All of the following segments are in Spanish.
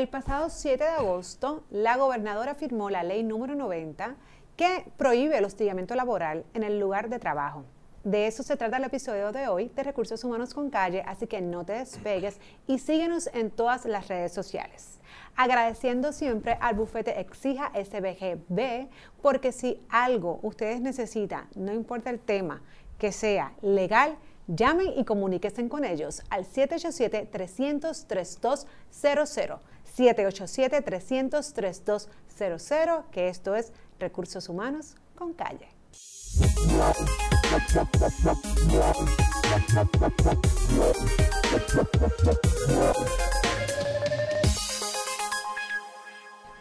El pasado 7 de agosto, la gobernadora firmó la ley número 90 que prohíbe el hostigamiento laboral en el lugar de trabajo. De eso se trata el episodio de hoy de Recursos Humanos con Calle, así que no te despegues y síguenos en todas las redes sociales. Agradeciendo siempre al bufete Exija SBGB, porque si algo ustedes necesitan, no importa el tema, que sea legal, llamen y comuníquense con ellos al 787-300-3200. 787-300-3200, que esto es Recursos Humanos con Calle.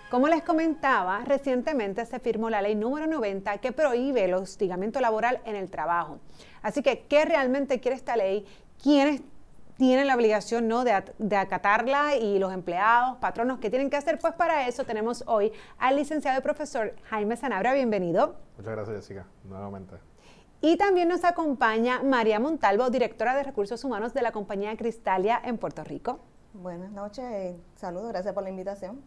Como les comentaba, recientemente se firmó la ley número 90 que prohíbe el hostigamiento laboral en el trabajo. Así que, ¿qué realmente quiere esta ley? ¿Quiénes tienen la obligación ¿no? de, acatarla y los empleados, patronos, ¿qué tienen que hacer? Pues para eso tenemos hoy al licenciado y profesor Jaime Sanabria. Bienvenido. Muchas gracias, Jessica, nuevamente. Y también nos acompaña María Montalvo, directora de Recursos Humanos de la compañía Cristalia en Puerto Rico. Buenas noches, saludos, gracias por la invitación.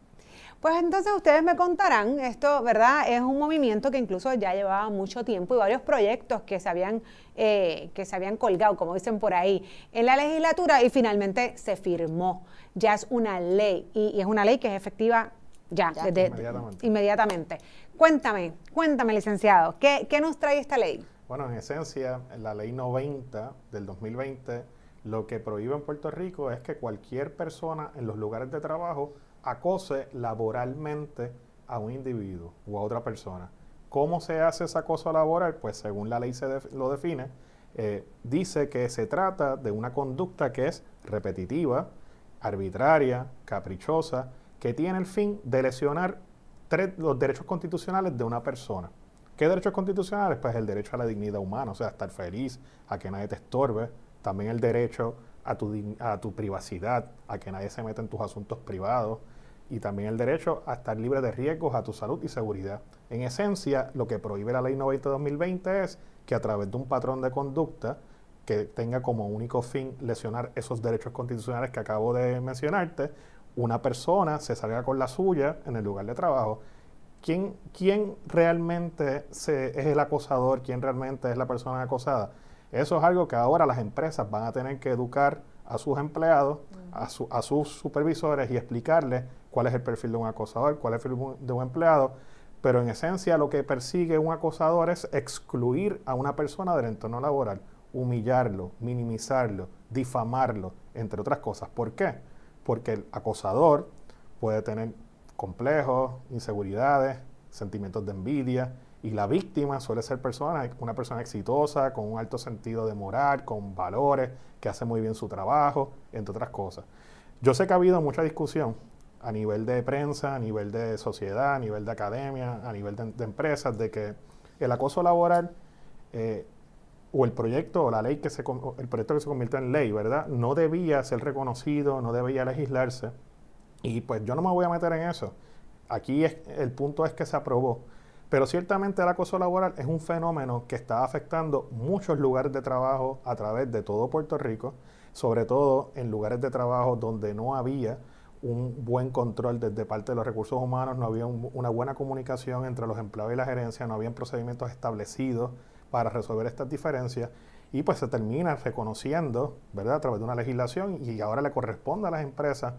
Pues entonces ustedes me contarán, esto, ¿verdad? Es un movimiento que incluso ya llevaba mucho tiempo y varios proyectos que se habían, eh, que se habían colgado, como dicen por ahí, en la legislatura y finalmente se firmó. Ya es una ley y, es una ley que es efectiva ya, Desde, inmediatamente. inmediatamente. Cuéntame, cuéntame, licenciado, ¿qué, ¿qué nos trae esta ley? Bueno, en esencia, la ley 90 del 2020 lo que prohíbe en Puerto Rico es que cualquier persona en los lugares de trabajo acose laboralmente a un individuo o a otra persona. ¿Cómo se hace ese acoso laboral? Pues según la ley se lo define, eh, dice que se trata de una conducta que es repetitiva, arbitraria, caprichosa, que tiene el fin de lesionar los derechos constitucionales de una persona. ¿Qué derechos constitucionales? Pues el derecho a la dignidad humana, o sea, a estar feliz, a que nadie te estorbe, también el derecho a tu, a tu privacidad, a que nadie se meta en tus asuntos privados, y también el derecho a estar libre de riesgos a tu salud y seguridad. En esencia, lo que prohíbe la Ley 90-2020 es que a través de un patrón de conducta que tenga como único fin lesionar esos derechos constitucionales que acabo de mencionarte, una persona se salga con la suya en el lugar de trabajo. ¿Quién, quién realmente se, es el acosador? ¿Quién realmente es la persona acosada? Eso es algo que ahora las empresas van a tener que educar a sus empleados, a, a sus supervisores y explicarles cuál es el perfil de un acosador, cuál es el perfil de un empleado, pero en esencia lo que persigue un acosador es excluir a una persona del entorno laboral, humillarlo, minimizarlo, difamarlo, entre otras cosas. ¿Por qué? Porque el acosador puede tener complejos, inseguridades, sentimientos de envidia, y la víctima suele ser persona, una persona exitosa, con un alto sentido de moral, con valores, que hace muy bien su trabajo, entre otras cosas. Yo sé que ha habido mucha discusión a nivel de prensa, a nivel de sociedad, a nivel de academia, a nivel de, empresas, de que el acoso laboral eh, o el proyecto o la ley que se el proyecto que se convierte en ley, ¿verdad? No debía ser reconocido, no debía legislarse. Y pues yo no me voy a meter en eso. Aquí es, el punto es que se aprobó. Pero ciertamente el acoso laboral es un fenómeno que está afectando muchos lugares de trabajo a través de todo Puerto Rico, sobre todo en lugares de trabajo donde no había un buen control desde parte de los recursos humanos, no había una buena comunicación entre los empleados y la gerencia, no habían procedimientos establecidos para resolver estas diferencias y pues se termina reconociendo, ¿verdad?, a través de una legislación y ahora le corresponde a las empresas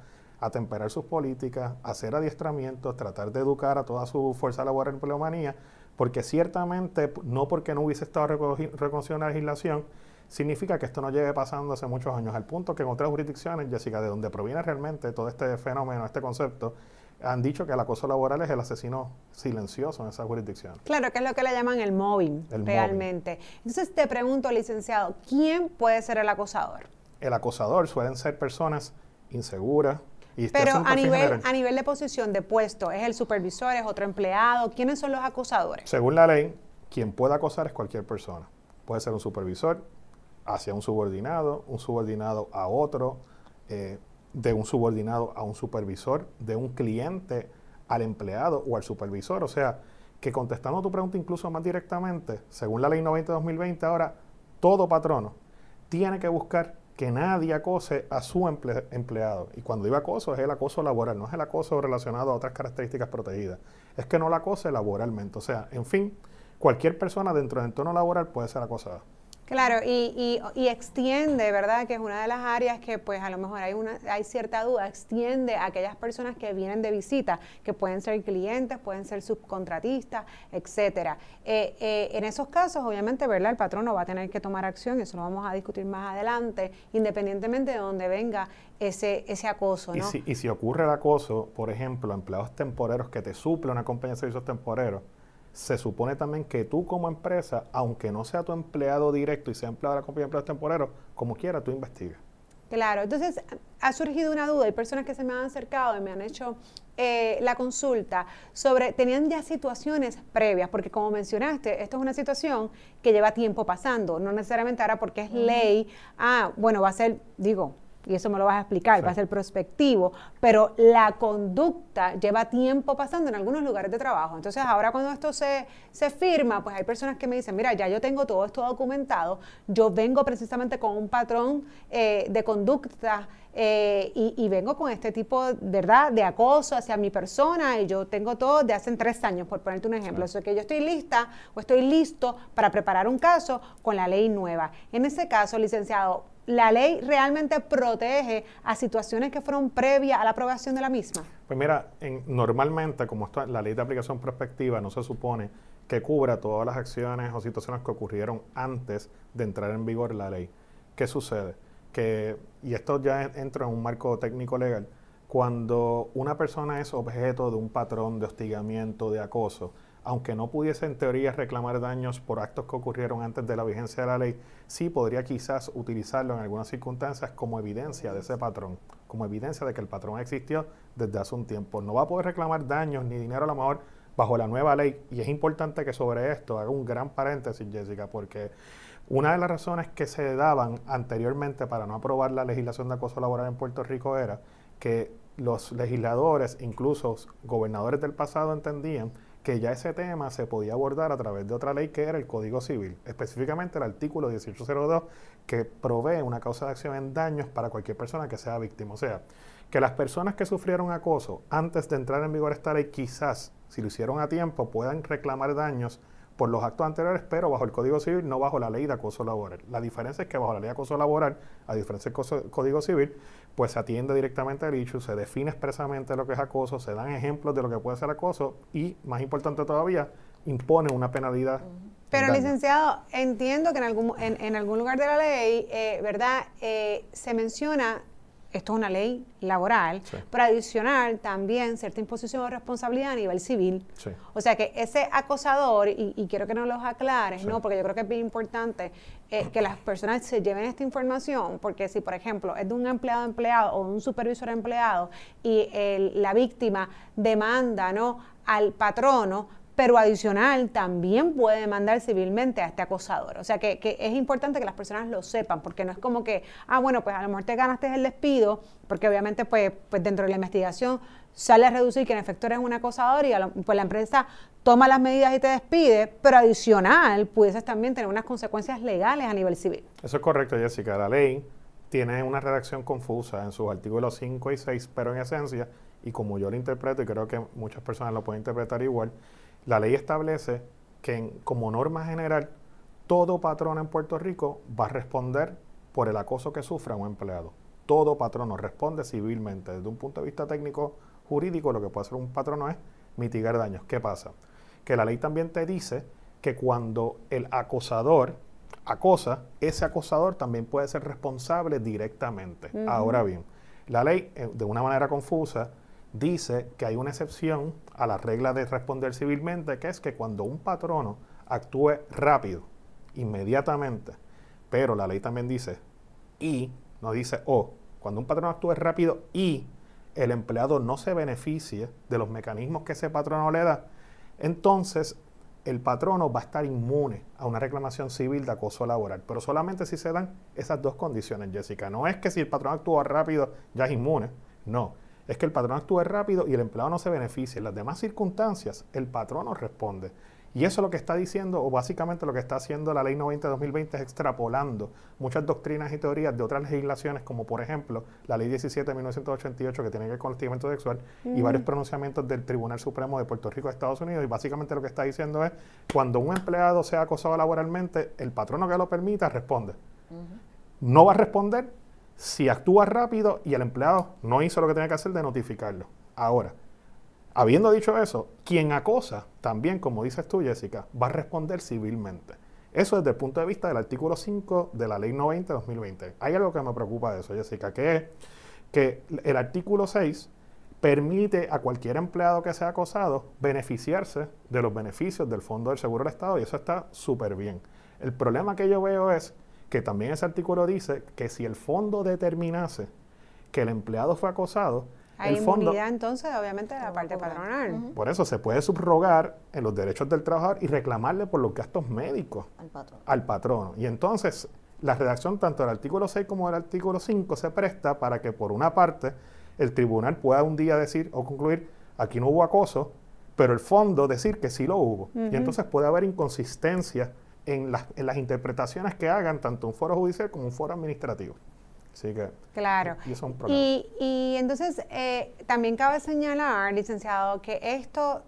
atemperar sus políticas, hacer adiestramientos, tratar de educar a toda su fuerza laboral en empleomanía, porque ciertamente, no porque no hubiese estado reconocida una legislación, significa que esto no lleve pasando hace muchos años, al punto que en otras jurisdicciones, Jessica, de donde proviene realmente todo este fenómeno, este concepto, han dicho que el acoso laboral es el asesino silencioso en esa jurisdicción. Claro, que es lo que le llaman el mobbing, realmente. Entonces te pregunto, licenciado, ¿quién puede ser el acosador? El acosador suelen ser personas inseguras, y Pero a nivel, a nivel de posición, de puesto, ¿es el supervisor, es otro empleado? ¿Quiénes son los acosadores? Según la ley, quien puede acosar es cualquier persona. Puede ser un supervisor, hacia un subordinado, un subordinado a otro, eh, de un subordinado a un supervisor, de un cliente al empleado o al supervisor. O sea, que contestando tu pregunta incluso más directamente, según la ley 90-2020, ahora todo patrono tiene que buscar que nadie acose a su empleado. Y cuando digo acoso es el acoso laboral, no es el acoso relacionado a otras características protegidas. Es que no la acose laboralmente. O sea, en fin, cualquier persona dentro del entorno laboral puede ser acosada. Claro, y, y, extiende, ¿verdad? Que es una de las áreas que pues a lo mejor hay, una, hay cierta duda, extiende a aquellas personas que vienen de visita, que pueden ser clientes, pueden ser subcontratistas, etcétera. Eh, eh, en esos casos, obviamente, ¿verdad? El patrono va a tener que tomar acción, eso lo vamos a discutir más adelante, independientemente de donde venga ese, ese acoso, ¿no? Y si, y si ocurre el acoso, por ejemplo, empleados temporeros que te suple una compañía de servicios temporeros, se supone también que tú como empresa, aunque no sea tu empleado directo y sea empleado de la compañía de empleados temporeros, como quiera, tú investigas. Claro, entonces ha surgido una duda, hay personas que se me han acercado y me han hecho eh, la consulta sobre, tenían ya situaciones previas, porque como mencionaste, esto es una situación que lleva tiempo pasando, no necesariamente ahora porque es ley, ah, bueno, va a ser, digo, y eso me lo vas a explicar, va a ser prospectivo, pero la conducta lleva tiempo pasando en algunos lugares de trabajo. Entonces, ahora cuando esto se, se firma, pues hay personas que me dicen, mira, ya yo tengo todo esto documentado, yo vengo precisamente con un patrón eh, de conducta eh, y, vengo con este tipo, ¿verdad?, de acoso hacia mi persona y yo tengo todo de hace tres años, por ponerte un ejemplo. Eso que yo estoy lista o estoy listo para preparar un caso con la ley nueva. En ese caso, licenciado, ¿la ley realmente protege a situaciones que fueron previas a la aprobación de la misma? Pues mira, normalmente, como está la ley de aplicación prospectiva no se supone que cubra todas las acciones o situaciones que ocurrieron antes de entrar en vigor la ley. ¿Qué sucede? que, y esto ya entra en un marco técnico legal, cuando una persona es objeto de un patrón de hostigamiento, de acoso, aunque no pudiese en teoría reclamar daños por actos que ocurrieron antes de la vigencia de la ley, sí podría quizás utilizarlo en algunas circunstancias como evidencia de ese patrón, como evidencia de que el patrón existió desde hace un tiempo. No va a poder reclamar daños ni dinero a lo mejor bajo la nueva ley. Y es importante que sobre esto haga un gran paréntesis, Jessica, porque una de las razones que se daban anteriormente para no aprobar la legislación de acoso laboral en Puerto Rico era que los legisladores, incluso gobernadores del pasado, entendían que ya ese tema se podía abordar a través de otra ley que era el Código Civil, específicamente el artículo 1802 que provee una causa de acción en daños para cualquier persona que sea víctima. O sea, que las personas que sufrieron acoso antes de entrar en vigor esta ley quizás, si lo hicieron a tiempo, puedan reclamar daños por los actos anteriores, pero bajo el Código Civil, no bajo la ley de acoso laboral. La diferencia es que bajo la ley de acoso laboral, a diferencia del Código Civil, pues se atiende directamente al issue, se define expresamente lo que es acoso, se dan ejemplos de lo que puede ser acoso y, más importante todavía, impone una penalidad. Pero, licenciado, entiendo que en algún, en, algún lugar de la ley, eh, ¿verdad?, eh, se menciona esto es una ley laboral, pero adicional también cierta imposición de responsabilidad a nivel civil. O sea que ese acosador, y, quiero que nos lo aclares, ¿no? porque yo creo que es bien importante eh, que las personas se lleven esta información, porque si, por ejemplo, es de un empleado empleado o un supervisor empleado y la víctima demanda ¿no? al patrono, pero adicional también puede demandar civilmente a este acosador. O sea que, es importante que las personas lo sepan, porque no es como que, ah, bueno, pues a lo mejor te ganaste el despido, porque obviamente pues, pues dentro de la investigación sale a reducir que en efecto eres un acosador y pues la empresa toma las medidas y te despide, pero adicional pudieses también tener unas consecuencias legales a nivel civil. Eso es correcto, Jessica. La ley tiene una redacción confusa en sus artículos 5 y 6, pero en esencia, y como yo lo interpreto, y creo que muchas personas lo pueden interpretar igual, la ley establece que como norma general, todo patrón en Puerto Rico va a responder por el acoso que sufra un empleado. Todo patrono responde civilmente. Desde un punto de vista técnico jurídico, lo que puede hacer un patrono es mitigar daños. ¿Qué pasa? Que la ley también te dice que cuando el acosador acosa, ese acosador también puede ser responsable directamente. Ahora bien, la ley, eh, de una manera confusa, dice que hay una excepción a la regla de responder civilmente, que es que cuando un patrono actúe rápido, inmediatamente, pero la ley también dice y, no dice o, cuando un patrono actúe rápido y el empleado no se beneficie de los mecanismos que ese patrono le da, entonces el patrono va a estar inmune a una reclamación civil de acoso laboral, pero solamente si se dan esas dos condiciones, Jessica. No es que si el patrón actúa rápido ya es inmune, no es que el patrón actúe rápido y el empleado no se beneficie. En las demás circunstancias, el patrón no responde. Y eso lo que está diciendo, o básicamente lo que está haciendo la Ley 90 de 2020 es extrapolando muchas doctrinas y teorías de otras legislaciones, como por ejemplo la Ley 17 de 1988, que tiene que ver con el hostigamiento sexual, y varios pronunciamientos del Tribunal Supremo de Puerto Rico de Estados Unidos. Y básicamente lo que está diciendo es, cuando un empleado sea acosado laboralmente, el patrono que lo permita responde. No va a responder si actúa rápido y el empleado no hizo lo que tenía que hacer de notificarlo. Ahora, Habiendo dicho eso, quien acosa, también, como dices tú, Jessica, va a responder civilmente. Eso desde el punto de vista del artículo 5 de la Ley 90 de 2020. Hay algo que me preocupa de eso, Jessica, que es que el artículo 6 permite a cualquier empleado que sea acosado beneficiarse de los beneficios del Fondo del Seguro del Estado y eso está súper bien. El problema que yo veo es que también ese artículo dice que si el fondo determinase que el empleado fue acosado, hay inmunidad entonces, obviamente, de la parte patronal. Por eso se puede subrogar en los derechos del trabajador y reclamarle por los gastos médicos al patrón. Al patrono. Y entonces, la redacción tanto del artículo 6 como del artículo 5 se presta para que, por una parte, el tribunal pueda un día decir o concluir, aquí no hubo acoso, pero el fondo decir que sí lo hubo. Y entonces puede haber inconsistencia en las, en las interpretaciones que hagan tanto un foro judicial como un foro administrativo. Claro. Y, y, entonces eh, también cabe señalar, licenciado, que esto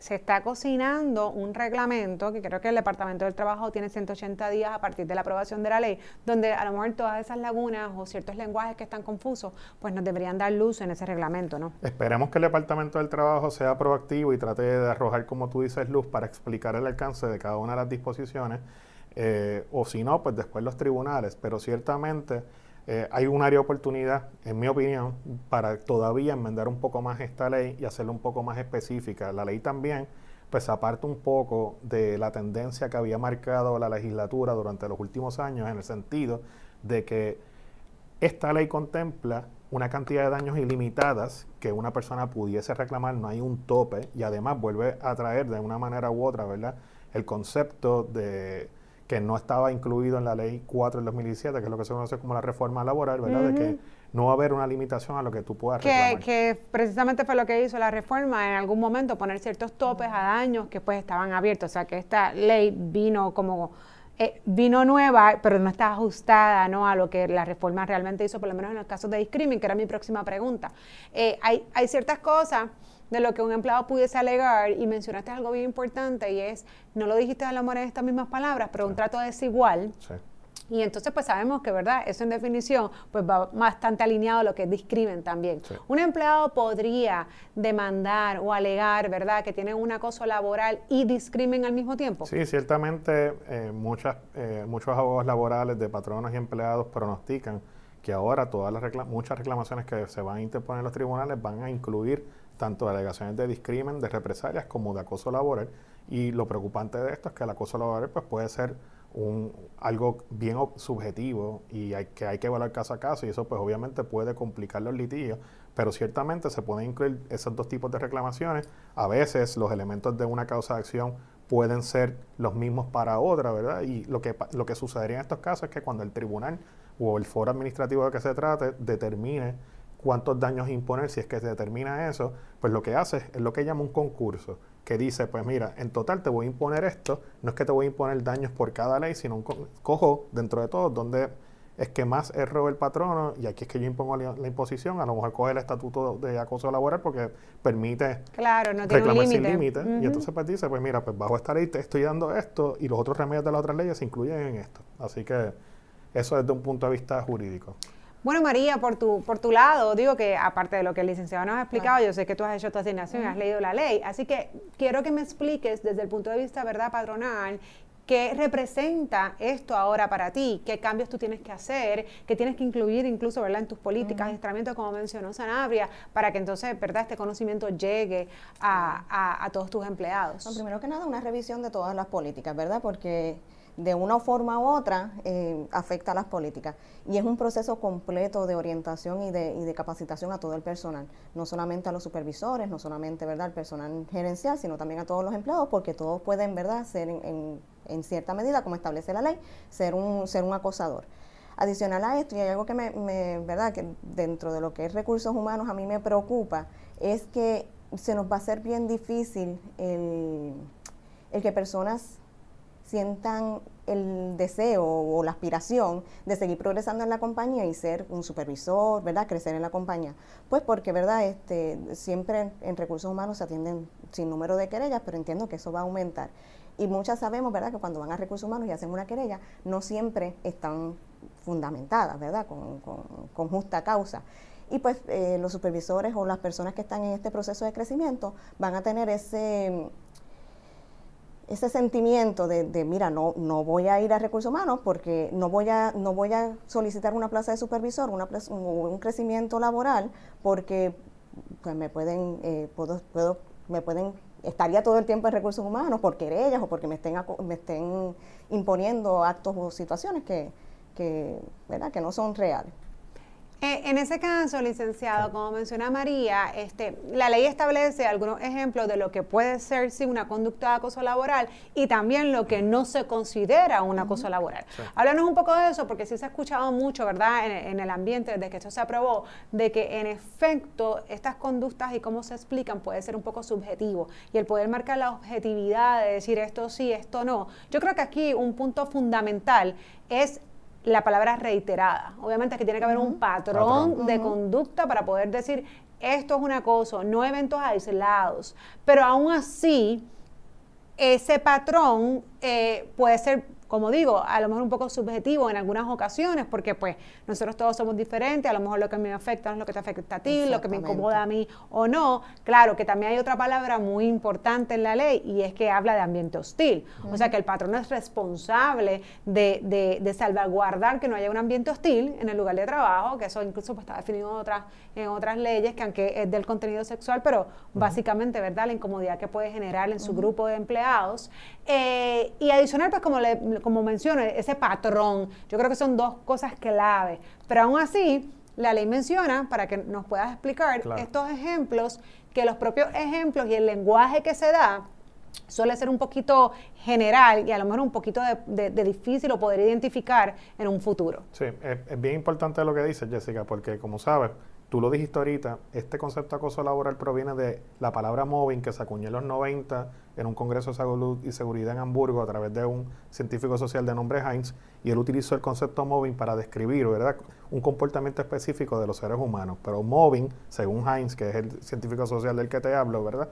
se está cocinando un reglamento que creo que el Departamento del Trabajo tiene 180 días a partir de la aprobación de la ley, donde a lo mejor todas esas lagunas o ciertos lenguajes que están confusos, pues nos deberían dar luz en ese reglamento, ¿no? Esperemos que el Departamento del Trabajo sea proactivo y trate de arrojar, como tú dices, luz para explicar el alcance de cada una de las disposiciones, eh, o si no, pues después los tribunales, pero ciertamente eh, hay un área de oportunidad, en mi opinión, para todavía enmendar un poco más esta ley y hacerla un poco más específica. La ley también, pues aparte un poco de la tendencia que había marcado la legislatura durante los últimos años, en el sentido de que esta ley contempla una cantidad de daños ilimitadas que una persona pudiese reclamar, no hay un tope, y además vuelve a traer de una manera u otra, ¿verdad? El concepto de que no estaba incluido en la ley 4 del 2017, que es lo que se conoce como la reforma laboral, ¿verdad? De que no va a haber una limitación a lo que tú puedas que, Que precisamente fue lo que hizo la reforma en algún momento, poner ciertos topes a daños que pues estaban abiertos. O sea, que esta ley vino como... Eh, vino nueva, pero no está ajustada ¿no? a lo que la reforma realmente hizo, por lo menos en los casos de discriminación, que era mi próxima pregunta. Eh, hay, hay ciertas cosas de lo que un empleado pudiese alegar y mencionaste algo bien importante y es, no lo dijiste a lo mejor en estas mismas palabras, pero un trato desigual. Sí. Y entonces pues sabemos que, ¿verdad? Eso en definición pues va bastante alineado a lo que discrimen también. Un empleado podría demandar o alegar, ¿verdad? Que tiene un acoso laboral y discrimen al mismo tiempo. Sí, ciertamente eh, muchas, eh, muchos abogados laborales de patronos y empleados pronostican que ahora todas las muchas reclamaciones que se van a interponer en los tribunales van a incluir tanto alegaciones de discrimen, de represalias, como de acoso laboral. Y lo preocupante de esto es que el acoso laboral pues, puede ser un, algo bien subjetivo y hay, que hay que evaluar caso a caso y eso pues obviamente puede complicar los litigios, pero ciertamente se pueden incluir esos dos tipos de reclamaciones. A veces los elementos de una causa de acción pueden ser los mismos para otra, ¿verdad? Y lo que, lo que sucedería en estos casos es que cuando el tribunal o el foro administrativo de que se trate determine cuántos daños imponer, si es que se determina eso, pues lo que hace es lo que llama un concurso, que dice, pues mira, en total te voy a imponer esto, no es que te voy a imponer daños por cada ley, sino un cojo dentro de todo donde es que más erró el patrono y aquí es que yo impongo la, imposición, a lo mejor coge el estatuto de acoso laboral porque permite claro, no tiene reclamar sin límite. Y entonces pues dice, pues mira, pues bajo esta ley te estoy dando esto y los otros remedios de las otras leyes se incluyen en esto. Así que eso desde un punto de vista jurídico. Bueno, María, por tu, por tu lado, digo que aparte de lo que el licenciado nos ha explicado, yo sé que tú has hecho tu asignación y has leído la ley, así que quiero que me expliques desde el punto de vista, ¿verdad?, patronal, ¿Qué representa esto ahora para ti? ¿Qué cambios tú tienes que hacer? ¿Qué tienes que incluir incluso ¿verdad? en tus políticas de como mencionó Sanabria, para que entonces ¿verdad? este conocimiento llegue a, todos tus empleados? primero que nada, una revisión de todas las políticas, ¿verdad? Porque de una forma u otra eh, afecta a las políticas. Y es un proceso completo de orientación y de, y de, capacitación a todo el personal, no solamente a los supervisores, no solamente ¿verdad? al personal gerencial, sino también a todos los empleados, porque todos pueden ¿verdad? ser en, en, cierta medida, como establece la ley, ser un, ser un acosador. Adicional a esto, y hay algo que me, me, ¿verdad? que dentro de lo que es recursos humanos a mí me preocupa, es que se nos va a hacer bien difícil el el que personas sientan el deseo o la aspiración de seguir progresando en la compañía y ser un supervisor, ¿verdad? Crecer en la compañía. Pues porque, ¿verdad? Este, siempre en, recursos humanos se atienden sin número de querellas, pero entiendo que eso va a aumentar. Y muchas sabemos, ¿verdad?, que cuando van a recursos humanos y hacen una querella, no siempre están fundamentadas, ¿verdad?, con, justa causa. Y pues eh, los supervisores o las personas que están en este proceso de crecimiento van a tener ese ese sentimiento de, mira, no, no voy a ir a recursos humanos porque no voy a, no voy a solicitar una plaza de supervisor, una un, crecimiento laboral, porque pues me pueden, eh, puedo, puedo, me pueden, estaría todo el tiempo en recursos humanos por querellas o porque me estén, me estén imponiendo actos o situaciones que, que, ¿verdad? que no son reales. Eh, en ese caso, licenciado, como menciona María, este, la ley establece algunos ejemplos de lo que puede ser sí una conducta de acoso laboral y también lo que no se considera un acoso laboral. Háblanos un poco de eso, porque sí se ha escuchado mucho, ¿verdad?, en, en, el ambiente desde que esto se aprobó, de que en efecto estas conductas y cómo se explican puede ser un poco subjetivo. Y el poder marcar la objetividad de decir esto sí, esto no. Yo creo que aquí un punto fundamental es la palabra reiterada. Obviamente que tiene que haber un patrón, de conducta para poder decir esto es un acoso, no eventos aislados. Pero aún así, ese patrón eh, puede ser como digo, a lo mejor un poco subjetivo en algunas ocasiones, porque pues nosotros todos somos diferentes, a lo mejor lo que me afecta no es lo que te afecta a ti, lo que me incomoda a mí o no. Claro que también hay otra palabra muy importante en la ley y es que habla de ambiente hostil. O sea que el patrón es responsable de, de, salvaguardar que no haya un ambiente hostil en el lugar de trabajo, que eso incluso pues, está definido en otras, en otras leyes, que aunque es del contenido sexual, pero básicamente, ¿verdad? La incomodidad que puede generar en su grupo de empleados. Eh, y adicional, pues como le como menciono, ese patrón. Yo creo que son dos cosas clave. Pero aún así, la ley menciona, para que nos puedas explicar, estos ejemplos, que los propios ejemplos y el lenguaje que se da suele ser un poquito general y a lo mejor un poquito de, difícil o poder identificar en un futuro. Sí, es, es bien importante lo que dices, Jessica, porque como sabes, Tú lo dijiste ahorita, este concepto de acoso laboral proviene de la palabra mobbing que se acuñó en los 90 en un congreso de salud y seguridad en Hamburgo a través de un científico social de nombre Heinz y él utilizó el concepto mobbing para describir, ¿verdad?, un comportamiento específico de los seres humanos. Pero mobbing, según Heinz, que es el científico social del que te hablo, ¿verdad?,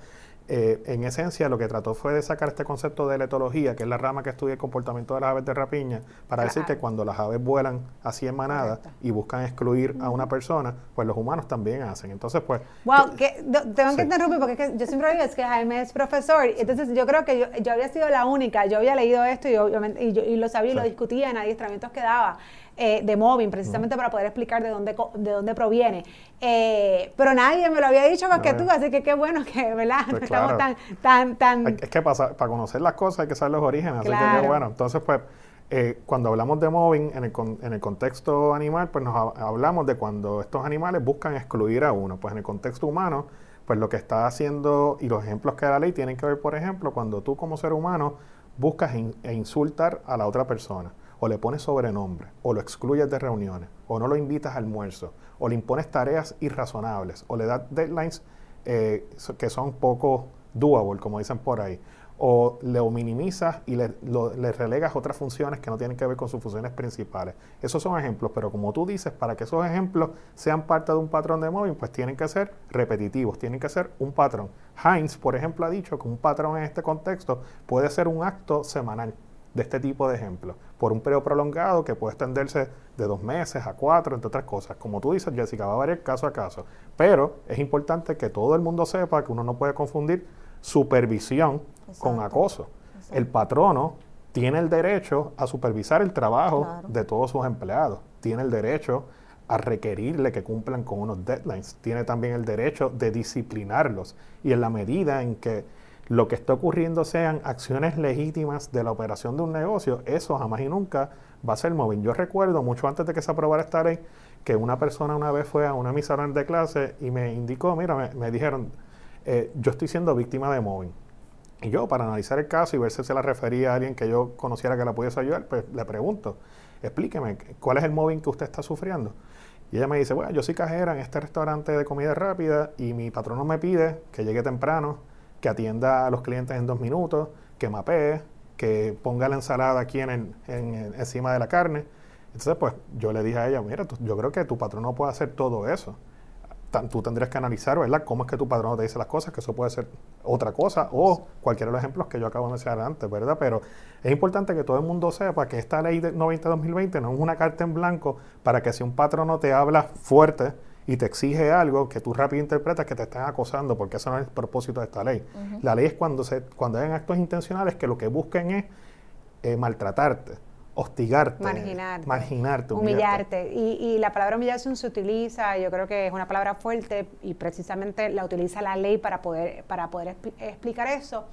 eh, en esencia lo que trató fue de sacar este concepto de letología, que es la rama que estudia el comportamiento de las aves de rapiña, para decir que cuando las aves vuelan así en manada y buscan excluir a una persona, pues los humanos también hacen. Entonces, pues... Wow, que, tengo que interrumpir porque yo siempre digo es que Jaime es profesor, entonces yo creo que yo, había sido la única, yo había leído esto y, obviamente, y, yo, y lo sabía y lo discutía en adiestramientos que daba. Eh, de móvil, precisamente para poder explicar de dónde, de dónde proviene. Eh, pero nadie me lo había dicho más que tú, así que qué bueno que, ¿verdad? Pues estamos tan, tan, tan... Es que para, para conocer las cosas hay que saber los orígenes, así que qué bueno. Entonces, pues, eh, cuando hablamos de mobbing en el, en el contexto animal, pues nos hablamos de cuando estos animales buscan excluir a uno. Pues en el contexto humano, pues lo que está haciendo, y los ejemplos que da la ley tienen que ver, por ejemplo, cuando tú como ser humano buscas e insultar a la otra persona o le pones sobrenombre, o lo excluyes de reuniones, o no lo invitas a almuerzo, o le impones tareas irrazonables, o le das deadlines eh, que son poco doable, como dicen por ahí, o lo minimizas y le, relegas otras funciones que no tienen que ver con sus funciones principales. Esos son ejemplos, pero como tú dices, para que esos ejemplos sean parte de un patrón de móvil, pues tienen que ser repetitivos, tienen que ser un patrón. Heinz, por ejemplo, ha dicho que un patrón en este contexto puede ser un acto semanal de este tipo de ejemplos, por un periodo prolongado que puede extenderse de dos meses a cuatro, entre otras cosas. Como tú dices, Jessica, va a variar caso a caso, pero es importante que todo el mundo sepa que uno no puede confundir supervisión con acoso. El patrono tiene el derecho a supervisar el trabajo de todos sus empleados, tiene el derecho a requerirle que cumplan con unos deadlines, tiene también el derecho de disciplinarlos. Y en la medida en que lo que está ocurriendo sean acciones legítimas de la operación de un negocio, eso jamás y nunca va a ser móvil. Yo recuerdo mucho antes de que se aprobara esta ley que una persona una vez fue a una emisora de clase y me indicó, mira, me, dijeron, eh, yo estoy siendo víctima de móvil. Y yo, para analizar el caso y ver si se la refería a alguien que yo conociera que la pudiese ayudar, pues le pregunto, explíqueme, ¿cuál es el móvil que usted está sufriendo? Y ella me dice, bueno, yo soy cajera en este restaurante de comida rápida y mi patrono me pide que llegue temprano que atienda a los clientes en dos minutos, que mapee, que ponga la ensalada aquí en, encima de la carne. Entonces, pues yo le dije a ella, mira, yo creo que tu patrón no puede hacer todo eso tú tendrías que analizar, ¿verdad? Cómo es que tu patrón te dice las cosas, que eso puede ser otra cosa o cualquiera de los ejemplos que yo acabo de mencionar antes, ¿verdad? Pero es importante que todo el mundo sepa que esta ley de 90-2020 no es una carta en blanco para que si un patrono te habla fuerte y te exige algo, que tú rápido interpretas que te están acosando, porque eso no es el propósito de esta ley. La ley es cuando, se, cuando hay actos intencionales que lo que busquen es eh, maltratarte hostigarte, marginarte, marginarte humillarte. Y, y, la palabra humillación se utiliza, yo creo que es una palabra fuerte y precisamente la utiliza la ley para poder, para poder explicar eso.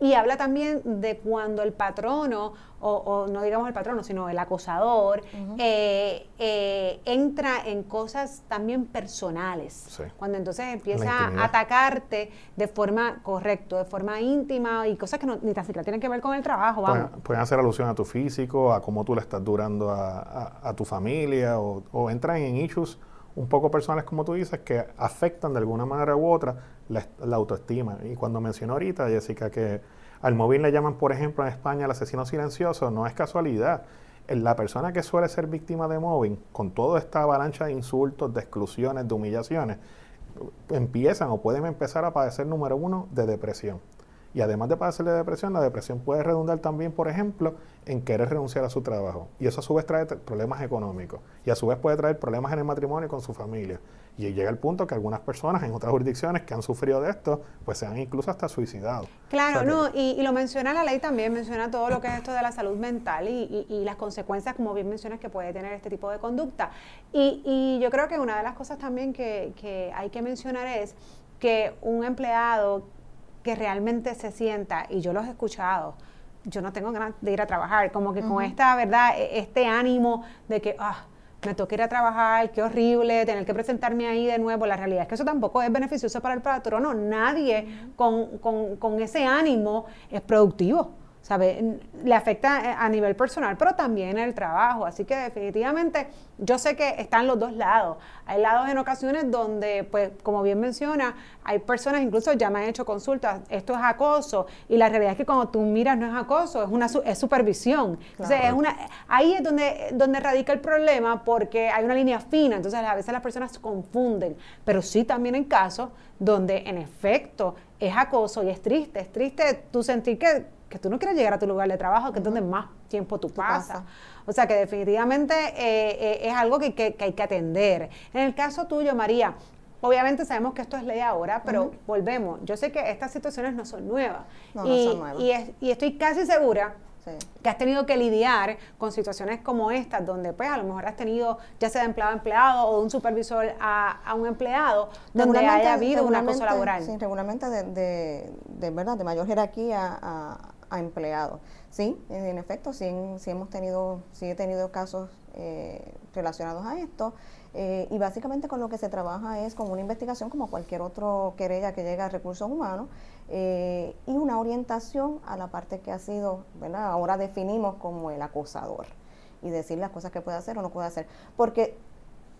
Y habla también de cuando el patrono, o, no digamos el patrono, sino el acosador, eh, eh, entra en cosas también personales. Cuando entonces empieza a atacarte de forma correcta, de forma íntima y cosas que no, ni tan siquiera tienen que ver con el trabajo. Vamos. Pueden, hacer alusión a tu físico, a cómo tú le estás durando a, tu familia, o, o entran en issues un poco personales, como tú dices, que afectan de alguna manera u otra la, autoestima. Y cuando mencionó ahorita, Jessica, que al móvil le llaman, por ejemplo, en España el asesino silencioso, no es casualidad. La persona que suele ser víctima de móvil, con toda esta avalancha de insultos, de exclusiones, de humillaciones, empiezan o pueden empezar a padecer, número uno, de depresión. Y además de padecer de depresión, la depresión puede redundar también, por ejemplo, en querer renunciar a su trabajo. Y eso a su vez trae problemas económicos. Y a su vez puede traer problemas en el matrimonio con su familia. Y llega el punto que algunas personas en otras jurisdicciones que han sufrido de esto, pues se han incluso hasta suicidado. Claro, no, y, lo menciona la ley también, menciona todo lo que es esto de la salud mental y, las consecuencias, como bien mencionas, que puede tener este tipo de conducta. Y, yo creo que una de las cosas también que, que hay que mencionar es que un empleado que realmente se sienta, y yo los he escuchado, yo no tengo ganas de ir a trabajar, como que con esta, ¿verdad? E, este ánimo de que, ah, me toca ir a trabajar, qué horrible, tener que presentarme ahí de nuevo. La realidad es que eso tampoco es beneficioso para el patrono. Nadie con, con, con ese ánimo es productivo. ¿Sabe? Le afecta eh, a nivel personal, pero también en el trabajo. Así que definitivamente yo sé que están los dos lados. Hay lados en ocasiones donde, pues, como bien menciona, hay personas, incluso ya me han hecho consultas, esto es acoso, y la realidad es que cuando tú miras no es acoso, es una es supervisión. Entonces, es una, ahí es donde, donde radica el problema porque hay una línea fina, entonces a veces las personas se confunden, pero sí también en casos donde en efecto es acoso y es triste, es triste tú sentir que que tú no quieres llegar a tu lugar de trabajo, que es donde más tiempo tú pasas. O sea que definitivamente eh, eh, es algo que, hay que atender. En el caso tuyo, María, Obviamente sabemos que esto es ley ahora, pero volvemos. Yo sé que estas situaciones no son nuevas. No, y, no son nuevas. Y, estoy casi segura que has tenido que lidiar con situaciones como estas, donde pues a lo mejor has tenido ya sea de empleado a empleado o de un supervisor a, un empleado, donde haya habido una cosa laboral. Sí, regularmente de, de, verdad, de mayor jerarquía a, a empleados. Sí, en efecto, sí, hemos tenido, sí he tenido casos eh, relacionados a esto. Eh, y básicamente con lo que se trabaja es con una investigación como cualquier otro querella que llega a recursos humanos eh, y una orientación a la parte que ha sido, ¿verdad? Ahora definimos como el acosador y decir las cosas que puede hacer o no puede hacer. Porque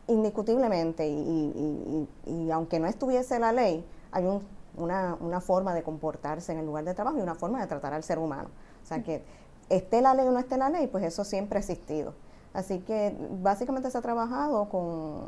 indiscutiblemente, y aunque no estuviese la ley, hay un una, una forma de comportarse en el lugar de trabajo y una forma de tratar al ser humano. O sea que esté la ley o no esté la ley, pues eso siempre ha existido. Así que básicamente se ha trabajado con,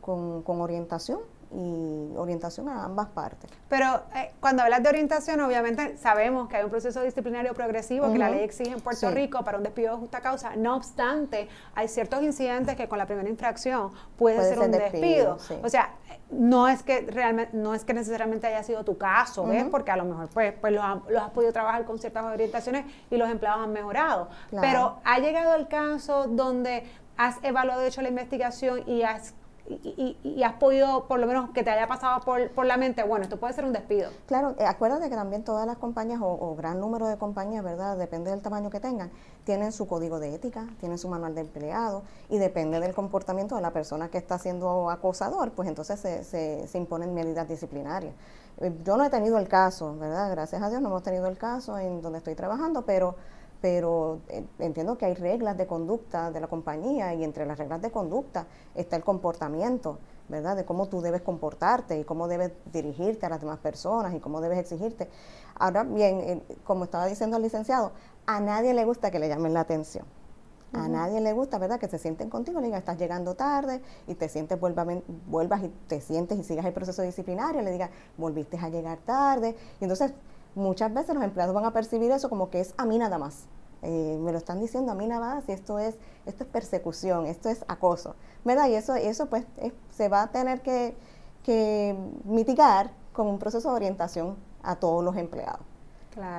con, con orientación y orientación a ambas partes. Pero eh, cuando hablas de orientación, obviamente sabemos que hay un proceso disciplinario progresivo que la ley exige en Puerto Rico para un despido de justa causa. No obstante, hay ciertos incidentes que con la primera infracción puede, ser, un despido. O sea, no es que realmente, no es que necesariamente haya sido tu caso, ¿ves? Porque a lo mejor pues, pues los, has podido trabajar con ciertas orientaciones y los empleados han mejorado. Pero ha llegado el caso donde has evaluado, hecho la investigación y has y, has podido, por lo menos que te haya pasado por, la mente, bueno, esto puede ser un despido. Claro, eh, acuérdate que también todas las compañías o, gran número de compañías, ¿verdad? Depende del tamaño que tengan, tienen su código de ética, tienen su manual de empleado y depende del comportamiento de la persona que está siendo acosador, pues entonces se, se, se imponen medidas disciplinarias. Eh, yo no he tenido el caso, ¿verdad? Gracias a Dios no hemos tenido el caso en donde estoy trabajando, pero pero eh, entiendo que hay reglas de conducta de la compañía y entre las reglas de conducta está el comportamiento ¿verdad? De cómo tú debes comportarte y cómo debes dirigirte a las demás personas y cómo debes exigirte. Ahora bien, eh, como estaba diciendo el licenciado, a nadie le gusta que le llamen la atención. A nadie le gusta, ¿verdad? Que se sienten contigo, le digan, estás llegando tarde y te sientes, vuelvas y te sientes y sigas el proceso disciplinario, le digas, volviste a llegar tarde. Y entonces, muchas veces los empleados van a percibir eso como que es a mí nada más. Eh, me lo están diciendo a mí nada más y esto es, esto es persecución, esto es acoso, ¿verdad? Y eso, eso pues se va a tener que, que mitigar con un proceso de orientación a todos los empleados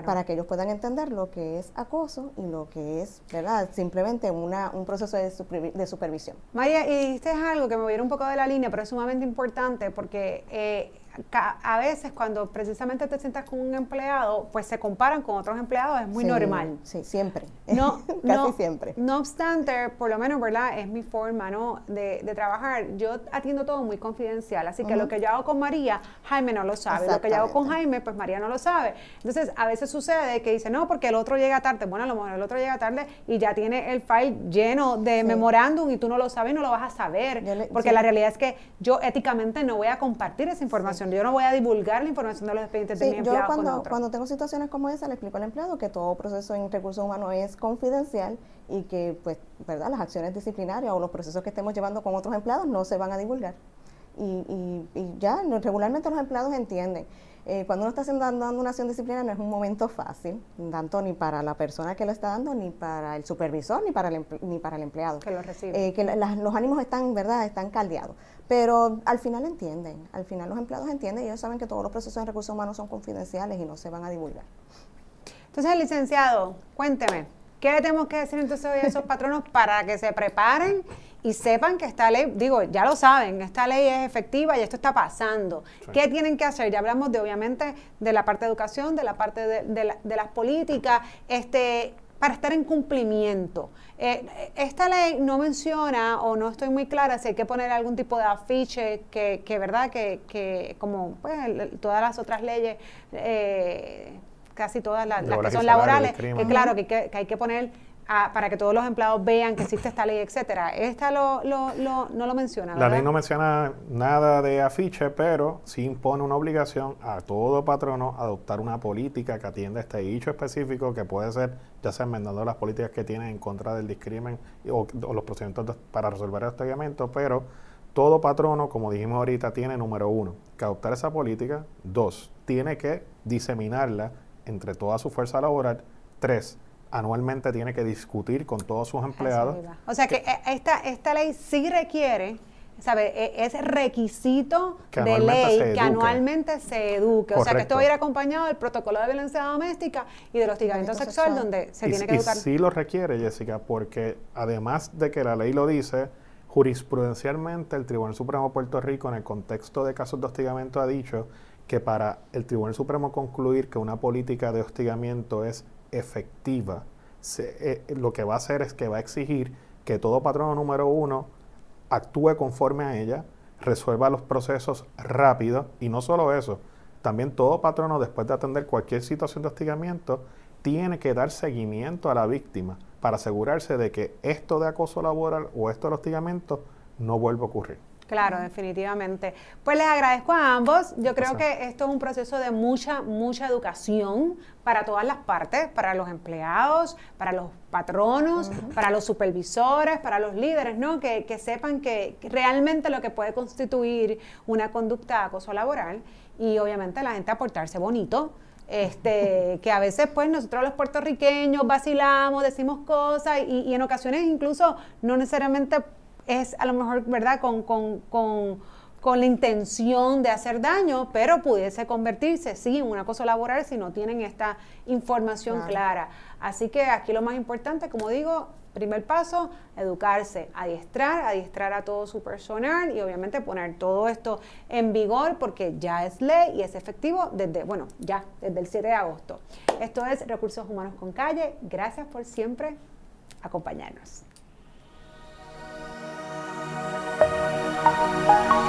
para que ellos puedan entender lo que es acoso y lo que es, ¿verdad? Simplemente una, un proceso de, de supervisión. María, y dijiste algo que me moviera un poco de la línea, pero es sumamente importante porque eh, a veces cuando precisamente te sientas con un empleado, pues se comparan con otros empleados, es muy normal. Sí, siempre. No, Casi siempre. No obstante, por lo menos, ¿verdad? Es mi forma, ¿no? De, trabajar. Yo atiendo todo muy confidencial, así que lo que yo hago con María, Jaime no lo sabe. Lo que yo hago con Jaime, pues María no lo sabe. Entonces, a veces sucede que dice, no, porque el otro llega tarde. Bueno, a lo mejor el otro llega tarde y ya tiene el file lleno de memorándum y tú no lo sabes y no lo vas a saber. porque la realidad es que yo éticamente no voy a compartir esa información yo no voy a divulgar la información de los expedientes de mi empleado Yo cuando, cuando tengo situaciones como esa, le explico al empleado que todo proceso en recursos humanos es confidencial y que, pues, ¿verdad? Las acciones disciplinarias o los procesos que estemos llevando con otros empleados no se van a divulgar. Y, y, ya, regularmente los empleados entienden. Eh, cuando uno está haciendo, dando una acción disciplinaria no es un momento fácil, tanto ni para la persona que lo está dando, ni para el supervisor, ni para el, ni para el empleado. Que lo recibe. Eh, que los ánimos están, ¿verdad?, están caldeados. Pero al final entienden, al final los empleados entienden y ellos saben que todos los procesos de recursos humanos son confidenciales y no se van a divulgar. Entonces, licenciado, cuénteme, ¿qué le tenemos que decir entonces a esos patronos para que se preparen y sepan que esta ley, digo, ya lo saben, esta ley es efectiva y esto está pasando. ¿Qué tienen que hacer? Ya hablamos de, obviamente, de la parte de educación, de la parte de, de las políticas, este, para estar en cumplimiento. Eh, esta ley no menciona o no estoy muy clara si hay que poner algún tipo de afiche que, que verdad, que, que como pues, todas las otras leyes, eh, casi todas las, que son laborales, que claro, que, que hay que poner para que todos los empleados vean que existe esta ley, etcétera. Esta lo, lo, no lo menciona. La ley no menciona nada de afiche, pero sí impone una obligación a todo patrono adoptar una política que atienda este hecho específico, que puede ser ya sea enmendando las políticas que tienen en contra del discrimen o, los procedimientos para resolver el hostigamiento, pero todo patrono, como dijimos ahorita, tiene número uno, que adoptar esa política, dos, tiene que diseminarla entre toda su fuerza laboral, tres, anualmente tiene que discutir con todos sus empleados. O sea que, e, esta, esta ley sí requiere, ¿sabe? E, es requisito de ley que anualmente se eduque. O sea que esto va a ir acompañado del protocolo de violencia doméstica y del hostigamiento sexual, donde se tiene que educar. Y sí lo requiere, Jessica, porque además de que la ley lo dice, jurisprudencialmente el Tribunal Supremo de Puerto Rico, en el contexto de casos de hostigamiento, ha dicho que para el Tribunal Supremo concluir que una política de hostigamiento es efectiva, eh, lo que va a hacer es que va a exigir que todo patrono número uno actúe conforme a ella, resuelva los procesos rápido y no solo eso, también todo patrono después de atender cualquier situación de hostigamiento tiene que dar seguimiento a la víctima para asegurarse de que esto de acoso laboral o esto de hostigamiento no vuelva a ocurrir. Claro, definitivamente. Pues les agradezco a ambos. Yo creo que esto es un proceso de mucha, mucha educación para todas las partes, para los empleados, para los patronos, para los supervisores, para los líderes, ¿no? Que, sepan que, realmente lo que puede constituir una conducta de acoso laboral y obviamente la gente aportarse bonito. Este, que a veces pues nosotros los puertorriqueños vacilamos, decimos cosas y, y en ocasiones incluso no necesariamente es a lo mejor, ¿verdad?, con, con, con, con la intención de hacer daño, pero pudiese convertirse, sí, en un acoso laboral si no tienen esta información clara. Así que aquí lo más importante, como digo, primer paso, educarse, adiestrar, adiestrar a todo su personal y obviamente poner todo esto en vigor porque ya es ley y es efectivo desde, bueno, ya, desde el 7 de agosto. Esto es Recursos Humanos con Calle. Gracias por siempre acompañarnos. Bye.